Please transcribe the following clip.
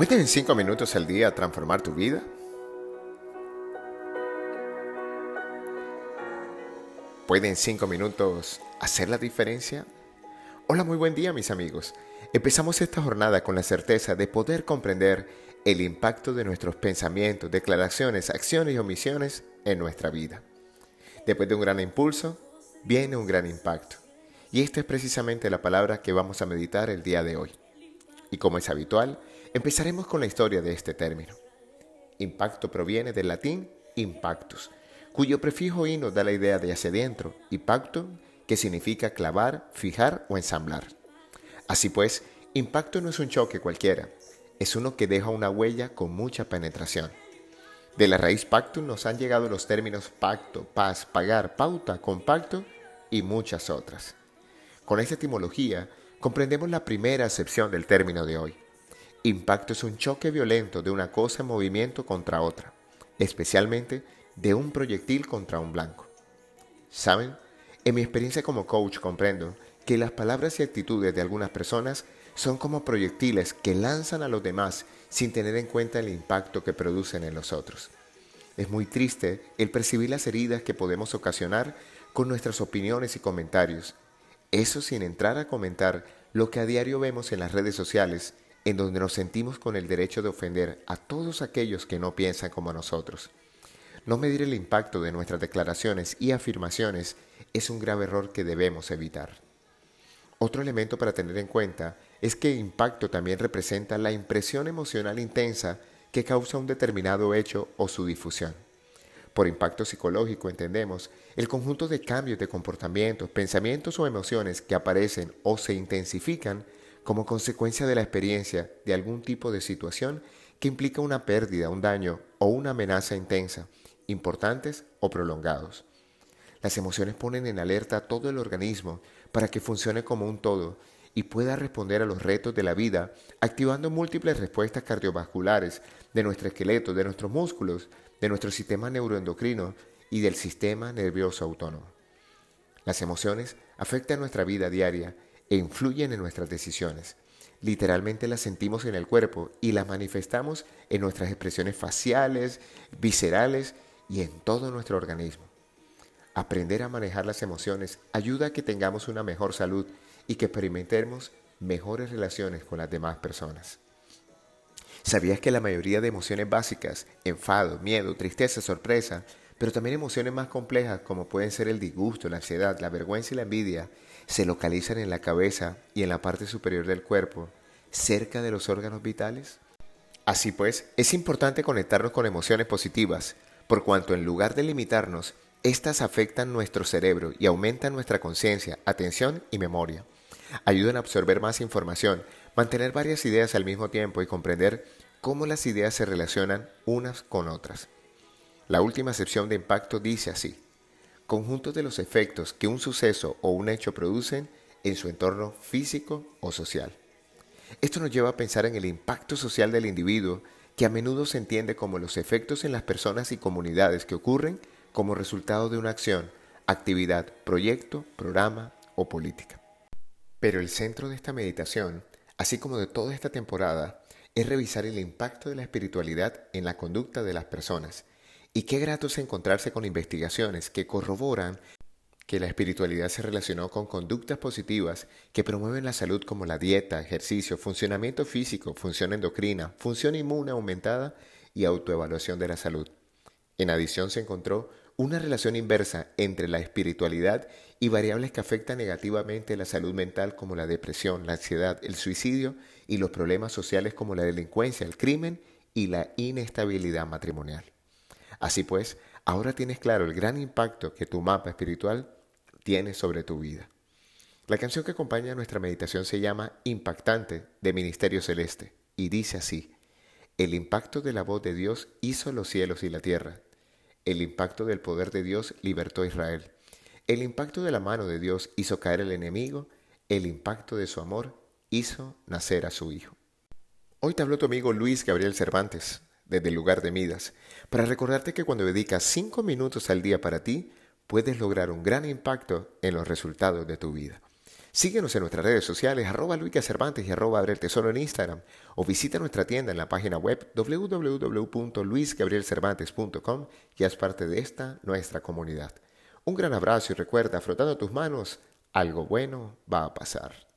¿Pueden en cinco minutos al día transformar tu vida? ¿Pueden cinco minutos hacer la diferencia? Hola, muy buen día mis amigos. Empezamos esta jornada con la certeza de poder comprender el impacto de nuestros pensamientos, declaraciones, acciones y omisiones en nuestra vida. Después de un gran impulso, viene un gran impacto. Y esta es precisamente la palabra que vamos a meditar el día de hoy. Y como es habitual, empezaremos con la historia de este término. Impacto proviene del latín impactus, cuyo prefijo i nos da la idea de hacia adentro, y pacto, que significa clavar, fijar o ensamblar. Así pues, impacto no es un choque cualquiera, es uno que deja una huella con mucha penetración. De la raíz pactum nos han llegado los términos pacto, paz, pagar, pauta, compacto y muchas otras. Con esta etimología comprendemos la primera acepción del término de hoy. Impacto es un choque violento de una cosa en movimiento contra otra, especialmente de un proyectil contra un blanco. ¿Saben? En mi experiencia como coach comprendo que las palabras y actitudes de algunas personas son como proyectiles que lanzan a los demás sin tener en cuenta el impacto que producen en los otros. Es muy triste el percibir las heridas que podemos ocasionar con nuestras opiniones y comentarios. Eso sin entrar a comentar lo que a diario vemos en las redes sociales, en donde nos sentimos con el derecho de ofender a todos aquellos que no piensan como nosotros. No medir el impacto de nuestras declaraciones y afirmaciones es un grave error que debemos evitar. Otro elemento para tener en cuenta es que impacto también representa la impresión emocional intensa que causa un determinado hecho o su difusión. Por impacto psicológico entendemos el conjunto de cambios de comportamientos, pensamientos o emociones que aparecen o se intensifican como consecuencia de la experiencia de algún tipo de situación que implica una pérdida, un daño o una amenaza intensa, importantes o prolongados. Las emociones ponen en alerta todo el organismo para que funcione como un todo y pueda responder a los retos de la vida, activando múltiples respuestas cardiovasculares de nuestro esqueleto, de nuestros músculos, de nuestro sistema neuroendocrino y del sistema nervioso autónomo. Las emociones afectan nuestra vida diaria e influyen en nuestras decisiones. Literalmente las sentimos en el cuerpo y las manifestamos en nuestras expresiones faciales, viscerales y en todo nuestro organismo. Aprender a manejar las emociones ayuda a que tengamos una mejor salud y que experimentemos mejores relaciones con las demás personas. ¿Sabías que la mayoría de emociones básicas, enfado, miedo, tristeza, sorpresa, pero también emociones más complejas como pueden ser el disgusto, la ansiedad, la vergüenza y la envidia, se localizan en la cabeza y en la parte superior del cuerpo, cerca de los órganos vitales? Así pues, es importante conectarnos con emociones positivas, por cuanto en lugar de limitarnos, estas afectan nuestro cerebro y aumentan nuestra conciencia, atención y memoria. Ayudan a absorber más información, mantener varias ideas al mismo tiempo y comprender cómo las ideas se relacionan unas con otras. La última sección de impacto dice así, conjunto de los efectos que un suceso o un hecho producen en su entorno físico o social. Esto nos lleva a pensar en el impacto social del individuo, que a menudo se entiende como los efectos en las personas y comunidades que ocurren como resultado de una acción, actividad, proyecto, programa o política. Pero el centro de esta meditación, así como de toda esta temporada, es revisar el impacto de la espiritualidad en la conducta de las personas. Y qué grato es encontrarse con investigaciones que corroboran que la espiritualidad se relacionó con conductas positivas que promueven la salud como la dieta, ejercicio, funcionamiento físico, función endocrina, función inmune aumentada y autoevaluación de la salud. En adición se encontró una relación inversa entre la espiritualidad y variables que afectan negativamente la salud mental como la depresión, la ansiedad, el suicidio y los problemas sociales como la delincuencia, el crimen y la inestabilidad matrimonial. Así pues, ahora tienes claro el gran impacto que tu mapa espiritual tiene sobre tu vida. La canción que acompaña nuestra meditación se llama Impactante de Ministerio Celeste y dice así, El impacto de la voz de Dios hizo los cielos y la tierra el impacto del poder de Dios libertó a Israel. El impacto de la mano de Dios hizo caer al enemigo. El impacto de su amor hizo nacer a su Hijo. Hoy te habló tu amigo Luis Gabriel Cervantes, desde el lugar de Midas, para recordarte que cuando dedicas cinco minutos al día para ti, puedes lograr un gran impacto en los resultados de tu vida. Síguenos en nuestras redes sociales, arroba Luica Cervantes y arroba Abre Tesoro en Instagram, o visita nuestra tienda en la página web www.luisgabrielcervantes.com y haz parte de esta nuestra comunidad. Un gran abrazo y recuerda, frotando tus manos, algo bueno va a pasar.